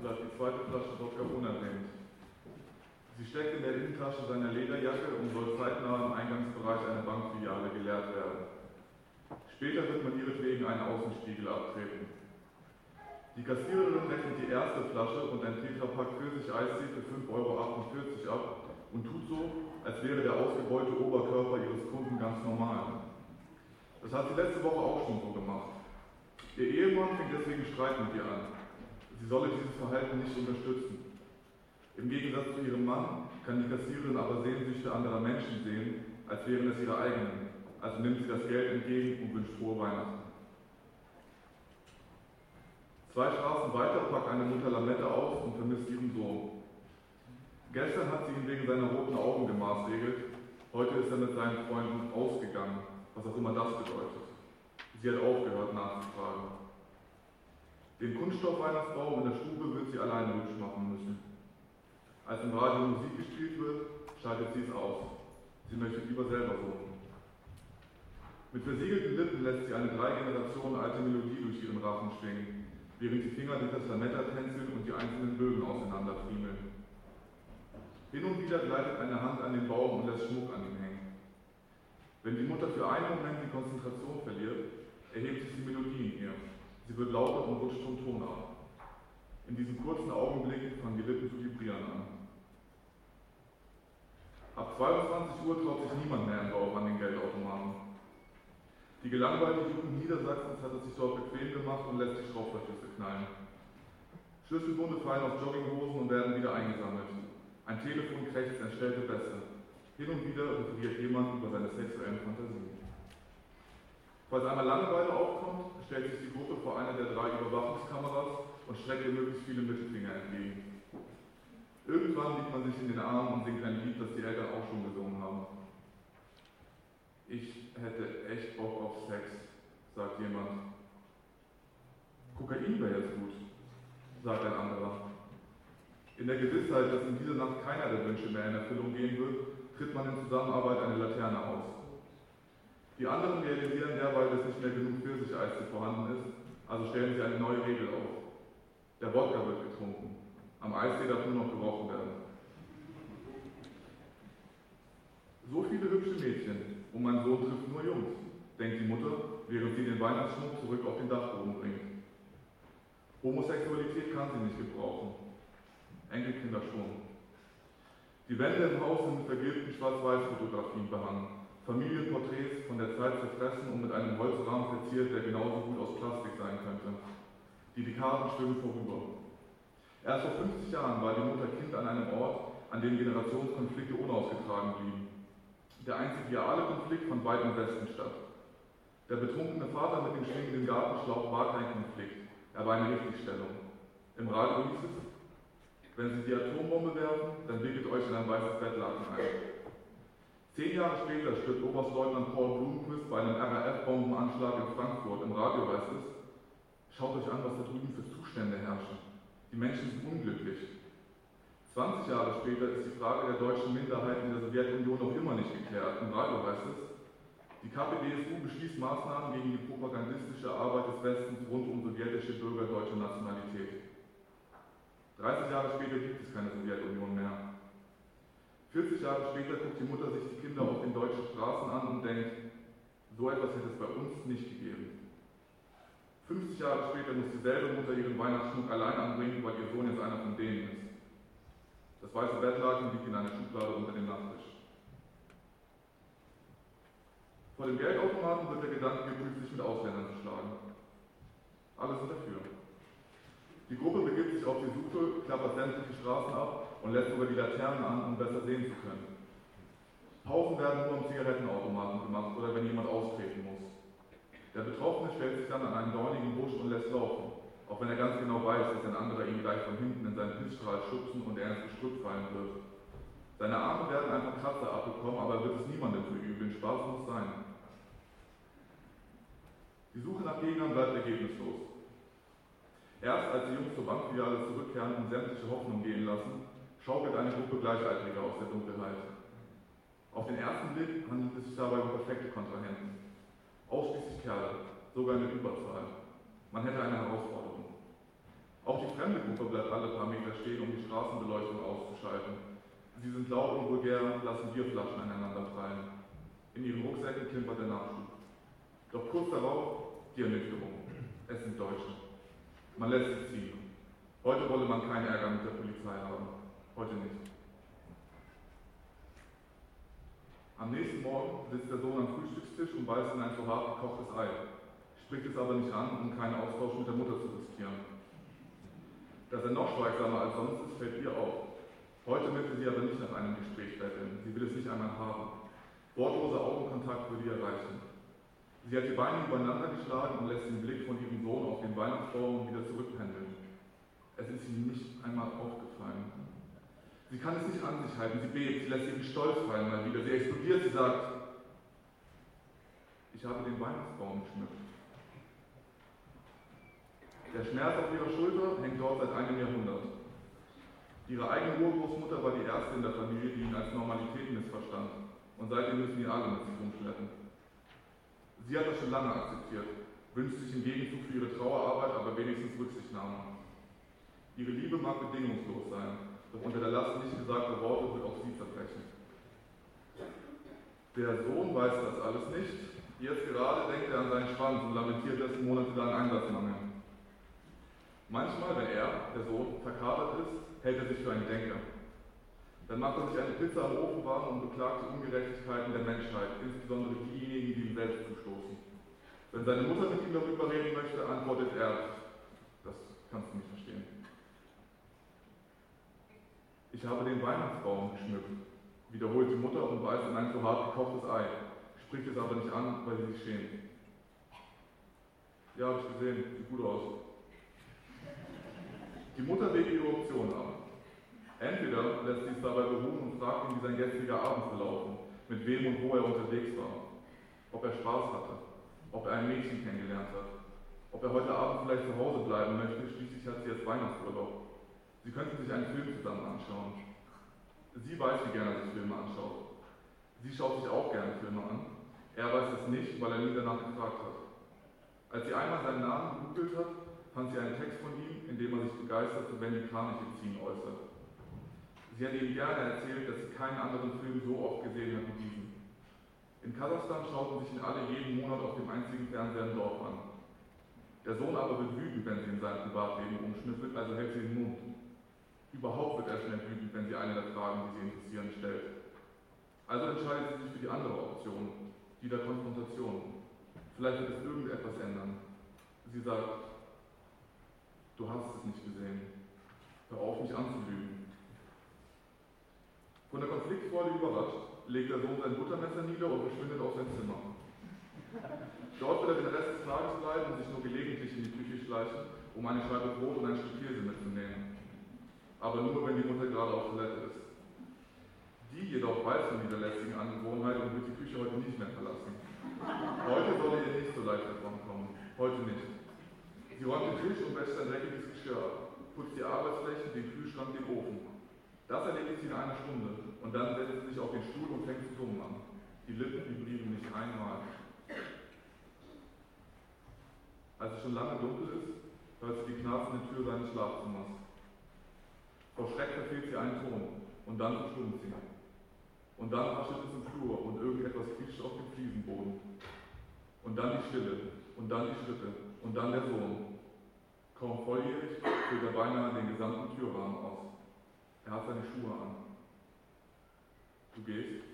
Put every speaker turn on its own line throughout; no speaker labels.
bleibt die zweite Flasche Wodka unerwähnt. Sie steckt in der Innentasche seiner Lederjacke und soll zeitnah im Eingangsbereich einer Bankfiliale geleert werden. Später wird man ihretwegen einen Außenspiegel abtreten. Die Kassiererin rechnet die erste Flasche und ein Tetrapack Pfirsich-Eistee für 5,48 Euro ab und tut so, als wäre der ausgebeulte Oberkörper ihres Kunden ganz normal. Das hat sie letzte Woche auch schon so gemacht. Ihr Ehemann fängt deswegen Streit mit ihr an. Sie solle dieses Verhalten nicht unterstützen. Im Gegensatz zu ihrem Mann kann die Kassiererin aber Sehnsüchte anderer Menschen sehen, als wären es ihre eigenen. Also nimmt sie das Geld entgegen und wünscht frohe Weihnachten. Zwei Straßen weiter packt eine Mutter Lamette aus und vermisst ihren Sohn. Gestern hat sie ihn wegen seiner roten Augen gemaßregelt. Heute ist er mit seinen Freunden ausgegangen, was auch immer das bedeutet. Sie hat aufgehört nachzufragen. Den Kunststoffweihnachtsbaum in der Stube wird sie alleine hübsch machen müssen. Als im Radio Musik gespielt wird, schaltet sie es aus. Sie möchte lieber selber suchen. Mit versiegelten Lippen lässt sie eine drei Generationen alte Melodie durch ihren Rachen schwingen, während die Finger das Lametta tänzeln und die einzelnen Bögen auseinanderfriemeln. Hin und wieder gleitet eine Hand an den Baum und lässt Schmuck an ihm hängen. Wenn die Mutter für einen Moment die Konzentration verliert, erhebt sich die Melodie in ihr. Sie wird lauter und rutscht vom Ton ab. In diesen kurzen Augenblicken fangen die Lippen zu vibrieren an. Ab 22 Uhr traut sich niemand mehr im Bauch an den Geldautomaten. Die gelangweilte Jugend Niedersachsens hat es sich dort bequem gemacht und lässt die Schraubverschlüsse knallen. Schlüsselbunde fallen auf Jogginghosen und werden wieder eingesammelt. Ein Telefon krächzt entstellte Bässe. Hin und wieder referiert jemand über seine sexuellen Fantasien. Falls einmal Langeweile aufkommt, stellt sich die Gruppe vor einer der drei Überwachungskameras und streckt ihr möglichst viele Mittelfinger entgegen. Irgendwann liegt man sich in den Armen und singt ein Lied, das die Eltern auch schon gesungen haben. Ich hätte echt Bock auf Sex, sagt jemand. Kokain wäre jetzt gut, sagt ein anderer. In der Gewissheit, dass in dieser Nacht keiner der Wünsche mehr in Erfüllung gehen wird, tritt man in Zusammenarbeit eine Laterne aus. Die anderen realisieren derweil, dass nicht mehr genug Pfirsicheis vorhanden ist, also stellen sie eine neue Regel auf. Der Wodka wird getrunken. Am Eistee darf nur noch gerochen werden. So viele hübsche Mädchen und mein Sohn trifft nur Jungs, denkt die Mutter, während sie den Weihnachtsschmuck zurück auf den Dachboden bringt. Homosexualität kann sie nicht gebrauchen. Enkelkinder schon. Die Wände im Haus sind mit vergilbten Schwarz-Weiß-Fotografien behangen. Von Zeit zerfressen und mit einem Holzrahmen verziert, der genauso gut aus Plastik sein könnte. Die Dekaden schwimmen vorüber. Erst vor 50 Jahren war die Mutter Kind an einem Ort, an dem Generationskonflikte unausgetragen blieben. Der einzig reale Konflikt fand weit Westen statt. Der betrunkene Vater mit dem schwingenden Gartenschlauch war kein Konflikt, er war eine Richtigstellung. Im Radio hieß es, wenn Sie die Atombombe werfen, dann wickelt euch in ein weißes Bettlaken ein. Zehn Jahre später stirbt Oberstleutnant Paul Blumquist bei einem RAF-Bombenanschlag in Frankfurt. Im Radio heißt es, schaut euch an, was da drüben für Zustände herrschen. Die Menschen sind unglücklich. 20 Jahre später ist die Frage der deutschen Minderheit in der Sowjetunion noch immer nicht geklärt. Im Radio heißt es, die KPDSU beschließt Maßnahmen gegen die propagandistische Arbeit des Westens rund um sowjetische Bürger deutscher Nationalität. 30 Jahre später gibt es keine Sowjetunion mehr. 40 Jahre später guckt die Mutter sich die Kinder auf den deutschen Straßen an und denkt, so etwas hätte es bei uns nicht gegeben. 50 Jahre später muss dieselbe Mutter ihren Weihnachtsschmuck allein anbringen, weil ihr Sohn jetzt einer von denen ist. Das weiße Bettlaken liegt in einer Schublade unter dem Nachttisch. Vor dem Geldautomaten wird der Gedanke geprüft, sich mit Ausländern zu schlagen. Alle sind dafür. Die Gruppe begibt sich auf die Suche, klappert sämtliche Straßen ab und lässt sogar die Laternen an, um besser sehen zu können. Pausen werden nur am Zigarettenautomaten gemacht oder wenn jemand austreten muss. Der Betroffene stellt sich dann an einen dornigen Busch und lässt laufen, auch wenn er ganz genau weiß, dass ein anderer ihn gleich von hinten in seinen Hilfsstrahl schubsen und er ins Gestrüpp fallen wird. Seine Arme werden einfach Kratzer abbekommen, aber er wird es niemandem verübeln. Spaß muss sein. Die Suche nach Gegnern bleibt ergebnislos. Erst als die Jungs zur Bankfiliale zurückkehren und sämtliche Hoffnung gehen lassen, schaukelt eine Gruppe Gleichaltriger aus der Dunkelheit. Auf den ersten Blick handelt es sich dabei um perfekte Kontrahenten. Ausschließlich Kerle, sogar in der Überzahl. Man hätte eine Herausforderung. Auch die fremde Gruppe bleibt alle paar Meter stehen, um die Straßenbeleuchtung auszuschalten. Sie sind laut und vulgär, lassen Bierflaschen aneinander prallen. In ihren Rucksäcken klimpert der Nachschub. Doch kurz darauf die Ernüchterung. Es sind Deutsche. Man lässt sich ziehen. Heute wolle man keinen Ärger mit der Polizei haben. Heute nicht. Am nächsten Morgen sitzt der Sohn am Frühstückstisch und beißt in ein zu hart gekochtes Ei, spricht es aber nicht an, um keinen Austausch mit der Mutter zu riskieren. Dass er noch schweigsamer als sonst ist, fällt ihr auf. Heute möchte sie aber nicht nach einem Gespräch betteln, sie will es nicht einmal haben. Wortloser Augenkontakt würde ihr reichen. Sie hat die Beine übereinander geschlagen und lässt den Blick von ihrem Sohn auf den Weihnachtsbaum wieder zurückpendeln. Es ist ihm nicht einmal aufgefallen. Sie kann es nicht an sich halten, sie bebt, sie lässt ihren Stolz fallen mal wieder. Sie explodiert, sie sagt, ich habe den Weihnachtsbaum geschmückt. Der Schmerz auf ihrer Schulter hängt dort seit einem Jahrhundert. Ihre eigene Urgroßmutter war die erste in der Familie, die ihn als Normalität missverstand. Und seitdem müssen ihn alle mit sich rumschleppen. Sie hat das schon lange akzeptiert, wünscht sich im Gegenzug für ihre Trauerarbeit aber wenigstens Rücksichtnahme. Ihre Liebe mag bedingungslos sein, doch unter der Last nicht gesagter Worte wird auch sie zerbrechen. Der Sohn weiß das alles nicht. Jetzt gerade denkt er an seinen Schwanz und lamentiert dessen monatelang Einsatzmangel. Manchmal, wenn er, der Sohn, verkatert ist, hält er sich für einen Denker. Dann macht er sich eine Pizza am Ofen warm und beklagt die Ungerechtigkeiten der Menschheit, insbesondere diejenigen, die ihm selbst zustoßen. Wenn seine Mutter mit ihm darüber reden möchte, antwortet er, das kannst du nicht verstehen. Ich habe den Weihnachtsbaum geschmückt, wiederholt die Mutter und beißt in ein zu hart gekochtes Ei, spricht es aber nicht an, weil sie sich schämt. Ja, habe ich gesehen, sieht gut aus. Die Mutter wägt ihre Option ab. Entweder lässt sie es dabei beruhen und fragt ihn, wie sein gestriger Abend verlaufen, mit wem und wo er unterwegs war, ob er Spaß hatte, ob er ein Mädchen kennengelernt hat, ob er heute Abend vielleicht zu Hause bleiben möchte, schließlich hat sie jetzt Weihnachtsurlaub. Sie könnten sich einen Film zusammen anschauen. Sie weiß, wie gerne er sich Filme anschaut. Sie schaut sich auch gerne Filme an. Er weiß es nicht, weil er nie danach gefragt hat. Als sie einmal seinen Namen gegoogelt hat, fand sie einen Text von ihm, in dem er sich begeistert für Wendy Kranich-Beziehen äußert. Sie hat ihm gerne erzählt, dass sie keinen anderen Film so oft gesehen hat wie diesen. In Kasachstan schauten sich ihn alle jeden Monat auf dem einzigen Fernseher im Dorf an. Der Sohn aber wird wütend, wenn sie in sein Privatleben umschnüffelt, also hält sie den Mund. Überhaupt wird er schnell wütend, wenn sie eine der Fragen, die sie interessieren, stellt. Also entscheidet sie sich für die andere Option, die der Konfrontation. Vielleicht wird es irgendetwas ändern. Sie sagt, du hast es nicht gesehen. Hör auf, mich anzulügen. Von der Konfliktfreude überrascht, legt der Sohn sein Buttermesser nieder und verschwindet aus sein Zimmer. Dort wird er den Rest des Tages bleiben und sich nur gelegentlich in die Küche schleichen, um eine Scheibe Brot und ein Stück Käse mitzunehmen aber nur, wenn die Mutter gerade auf Toilette ist. Die jedoch weiß von dieser lästigen Angewohnheit und wird die Küche heute nicht mehr verlassen. Heute soll ihr nicht so leicht davon kommen. Heute nicht. Sie räumt den Tisch und wäscht ein dreckiges Geschirr putzt die Arbeitsflächen, den Kühlschrank, den Ofen. Das erledigt sie in einer Stunde und dann setzt sie sich auf den Stuhl und fängt zu summen an. Die Lippen vibrieren nicht einmal. Als es schon lange dunkel ist, hört sie die knarzende Tür seines Schlafzimmers. Vor Schreck verfehlt sie einen Ton und dann verstummt sie. Und dann raschelt es im Flur und irgendetwas quietscht auf dem Fliesenboden. Und dann die Stille und dann die Schritte und dann der Sohn. Kaum volljährig füllt er beinahe den gesamten Türrahmen aus. Er hat seine Schuhe an. Du gehst?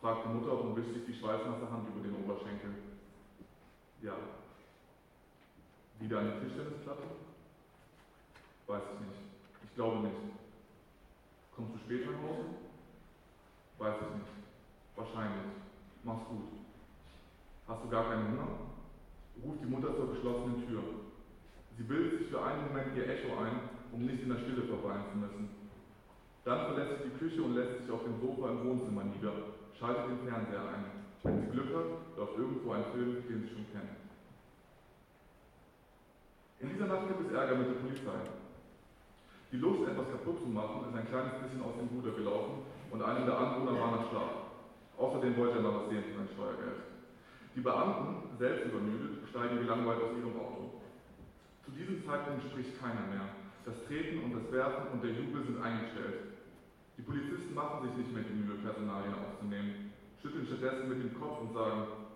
fragt die Mutter und wischt sich die schweißnasse Hand über den Oberschenkel. Ja. Wieder eine Tischtennisplatte? Weiß ich nicht. Ich glaube nicht. Kommst du spät nach Hause? Weiß ich nicht. Wahrscheinlich. Mach's gut. Hast du gar keinen Hunger? Ruft die Mutter zur geschlossenen Tür. Sie bildet sich für einen Moment ihr Echo ein, um nicht in der Stille verweilen zu müssen. Dann verlässt sie die Küche und lässt sich auf dem Sofa im Wohnzimmer nieder, schaltet den Fernseher ein. Wenn sie Glück hat, läuft irgendwo ein Film, den sie schon kennt. In dieser Nacht gibt es Ärger mit der Polizei. Die Lust, etwas kaputt zu machen, ist ein kleines bisschen aus dem Ruder gelaufen und einem der Anwohner war nach Schlaf. Außerdem wollte er noch was sehen für sein Steuergeld. Die Beamten, selbst übermüdet, steigen gelangweilt aus ihrem Auto. Zu diesem Zeitpunkt spricht keiner mehr. Das Treten und das Werfen und der Jubel sind eingestellt. Die Polizisten machen sich nicht mehr die Mühe, Personalien aufzunehmen, schütteln stattdessen mit dem Kopf und sagen,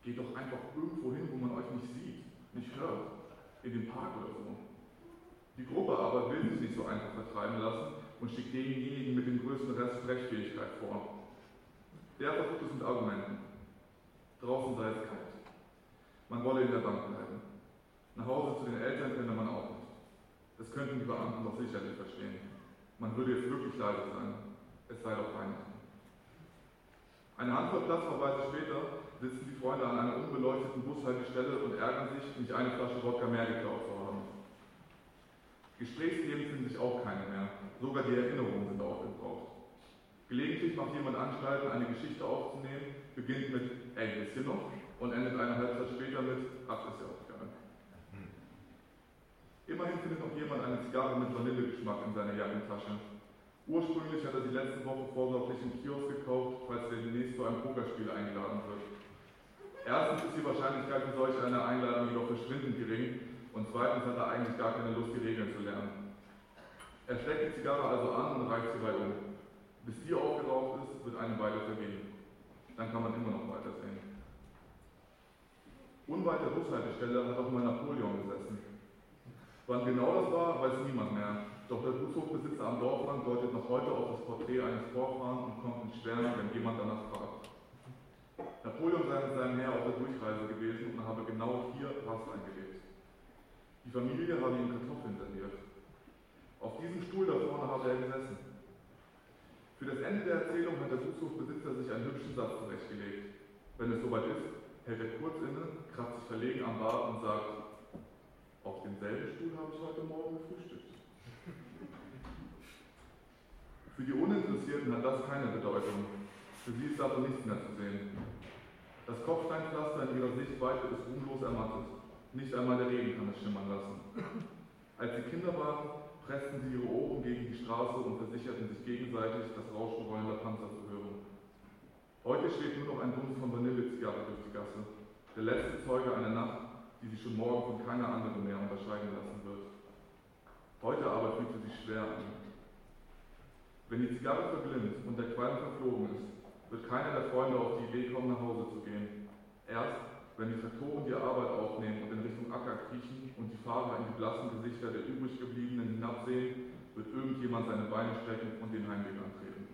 geht doch einfach irgendwo hin, wo man euch nicht sieht, nicht hört, in den Park oder so. Die Gruppe aber will sich so einfach vertreiben lassen und schickt denjenigen mit dem größten Rest Sprechfähigkeit vor. Der versucht es mit Argumenten. Draußen sei es kalt. Man wolle in der Bank bleiben. Nach Hause zu den Eltern könne man auch nicht. Das könnten die Beamten doch sicherlich verstehen. Man würde jetzt wirklich leise sein. Es sei doch Weihnachten. Eine Handvoll Platzverweise später sitzen die Freunde an einer unbeleuchteten Bushaltestelle und ärgern sich, nicht eine Flasche Wodka mehr geklaut zu haben. Gesprächsthemen finden sich auch keine mehr. Sogar die Erinnerungen sind aufgebraucht. Gelegentlich macht jemand Anstalten, eine Geschichte aufzunehmen, beginnt mit Ey, wisst ihr noch? und endet eine halbe Zeit später mit Ach, ist ja auch egal. Immerhin findet noch jemand eine Zigarre mit Vanillegeschmack in seiner Jackentasche. Ursprünglich hat er sie letzte Woche vorsorglich im Kiosk gekauft, falls er demnächst zu einem Pokerspiel eingeladen wird. Erstens ist die Wahrscheinlichkeit für solch eine Einladung jedoch verschwindend gering und zweitens hat er eigentlich gar keine Lust, die Regeln zu lernen. Er steckt die Zigarre also an und reicht sie bei um. Bis die aufgeraucht ist, wird eine Weile vergehen. Dann kann man immer noch weitersehen. Unweit der Bushaltestelle hat auch mal Napoleon gesessen. Wann genau das war, weiß niemand mehr. Doch der Bushofbesitzer am Dorfrand deutet noch heute auf das Porträt eines Vorfahren und kommt in Schwärmen, wenn jemand danach fragt. Napoleon sei mit seinem Heer auf der Durchreise gewesen und habe genau hier Rast eingelebt. Die Familie habe ihm Kartoffeln serviert. Auf diesem Stuhl da vorne habe er gesessen. Für das Ende der Erzählung hat der Gushofbesitzer sich einen hübschen Satz zurechtgelegt. Wenn es soweit ist, hält er kurz inne, kratzt sich verlegen am Bart und sagt, auf demselben Stuhl habe ich heute Morgen gefrühstückt. Für die Uninteressierten hat das keine Bedeutung. Für sie ist davon nichts mehr zu sehen. Das Kopfsteinpflaster in ihrer Sichtweite ist ruhmlos ermattet. Nicht einmal der Regen kann es schimmern lassen. Als sie Kinder waren, pressten sie ihre Ohren gegen die Straße und versicherten sich gegenseitig, das Rauschen rollender Panzer zu hören. Heute steht nur noch ein Dumpf von Vanillezigarre durch die Gasse. Der letzte Zeuge einer Nacht, die sich schon morgen von keiner anderen mehr unterscheiden lassen wird. Heute aber fühlt sie sich schwer an. Wenn die Zigarre verglimmt und der Qualm verflogen ist, wird keiner der Freunde auf die Idee kommen, nach Hause zu gehen. Erst, wenn die Traktoren die Arbeit aufnehmen und in Richtung Acker kriechen und die Fahrer in die blassen Gesichter der übrig gebliebenen hinabsehen, wird irgendjemand seine Beine strecken und den Heimweg antreten.